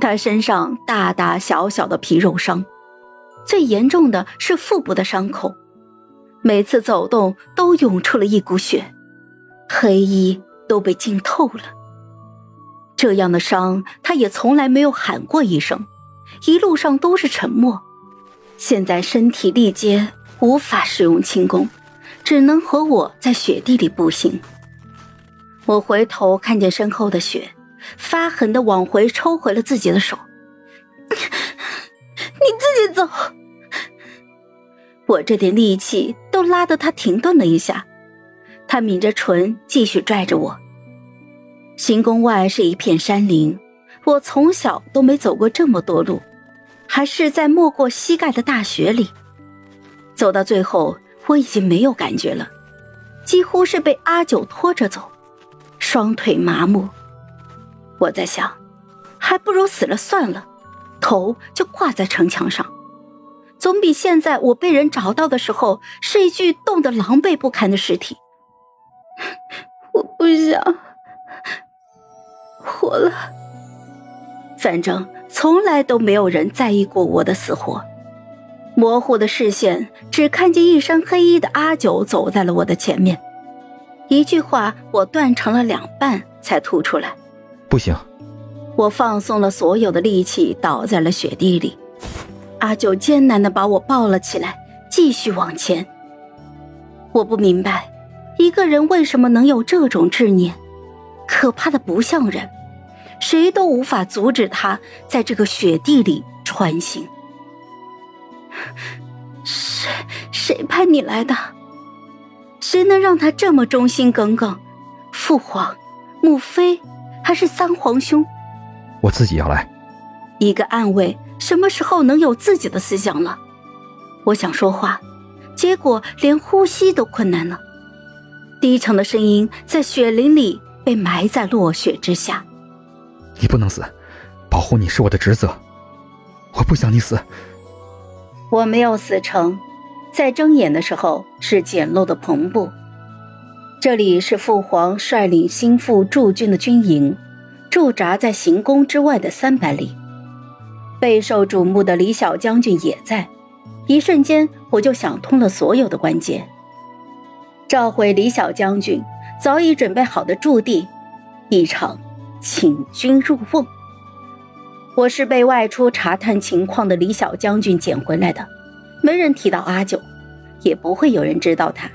他身上大大小小的皮肉伤，最严重的是腹部的伤口，每次走动都涌出了一股血，黑衣都被浸透了。这样的伤，他也从来没有喊过一声，一路上都是沉默。现在身体力竭，无法使用轻功，只能和我在雪地里步行。我回头看见身后的雪。发狠的往回抽回了自己的手，你自己走。我这点力气都拉得他停顿了一下，他抿着唇继续拽着我。行宫外是一片山林，我从小都没走过这么多路，还是在没过膝盖的大雪里。走到最后，我已经没有感觉了，几乎是被阿九拖着走，双腿麻木。我在想，还不如死了算了，头就挂在城墙上，总比现在我被人找到的时候是一具冻得狼狈不堪的尸体。我不想活了。反正从来都没有人在意过我的死活。模糊的视线只看见一身黑衣的阿九走在了我的前面，一句话我断成了两半才吐出来。不行，我放松了所有的力气，倒在了雪地里。阿九艰难的把我抱了起来，继续往前。我不明白，一个人为什么能有这种执念，可怕的不像人，谁都无法阻止他在这个雪地里穿行。谁谁派你来的？谁能让他这么忠心耿耿？父皇，母妃。还是三皇兄，我自己要来。一个暗卫什么时候能有自己的思想了？我想说话，结果连呼吸都困难了。低沉的声音在雪林里被埋在落雪之下。你不能死，保护你是我的职责。我不想你死。我没有死成，在睁眼的时候是简陋的篷布。这里是父皇率领心腹驻军的军营，驻扎在行宫之外的三百里。备受瞩目的李小将军也在。一瞬间，我就想通了所有的关节。召回李小将军，早已准备好的驻地，一场请君入瓮。我是被外出查探情况的李小将军捡回来的，没人提到阿九，也不会有人知道他。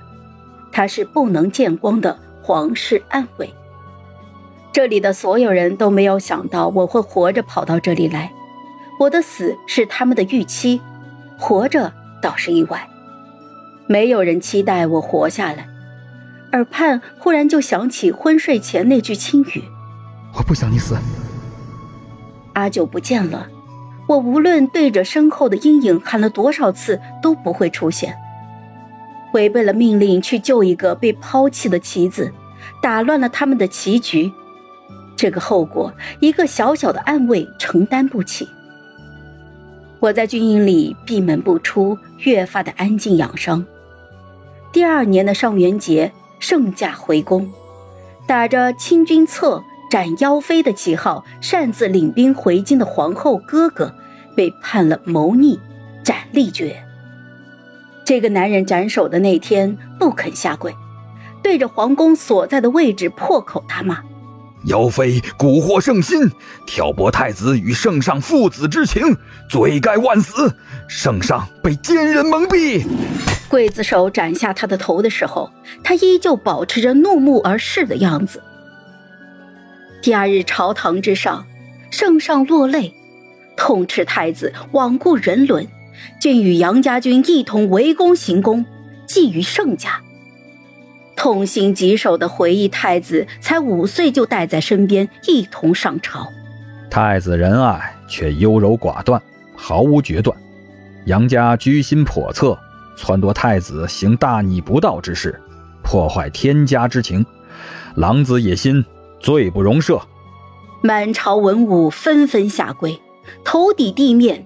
他是不能见光的皇室暗卫。这里的所有人都没有想到我会活着跑到这里来，我的死是他们的预期，活着倒是意外。没有人期待我活下来，耳畔忽然就想起昏睡前那句轻语：“我不想你死。”阿九不见了，我无论对着身后的阴影喊了多少次，都不会出现。违背了命令去救一个被抛弃的棋子，打乱了他们的棋局，这个后果一个小小的暗卫承担不起。我在军营里闭门不出，越发的安静养伤。第二年的上元节，圣驾回宫，打着清君侧斩妖妃的旗号，擅自领兵回京的皇后哥哥，被判了谋逆，斩立决。这个男人斩首的那天不肯下跪，对着皇宫所在的位置破口大骂：“妖妃蛊惑圣心，挑拨太子与圣上父子之情，罪该万死。圣上被奸人蒙蔽。”刽子手斩下他的头的时候，他依旧保持着怒目而视的样子。第二日朝堂之上，圣上落泪，痛斥太子罔顾人伦。竟与杨家军一同围攻行宫，觊觎圣家。痛心疾首的回忆，太子才五岁就带在身边，一同上朝。太子仁爱，却优柔寡断，毫无决断。杨家居心叵测，撺掇太子行大逆不道之事，破坏天家之情。狼子野心，罪不容赦。满朝文武纷纷下跪，头抵地面。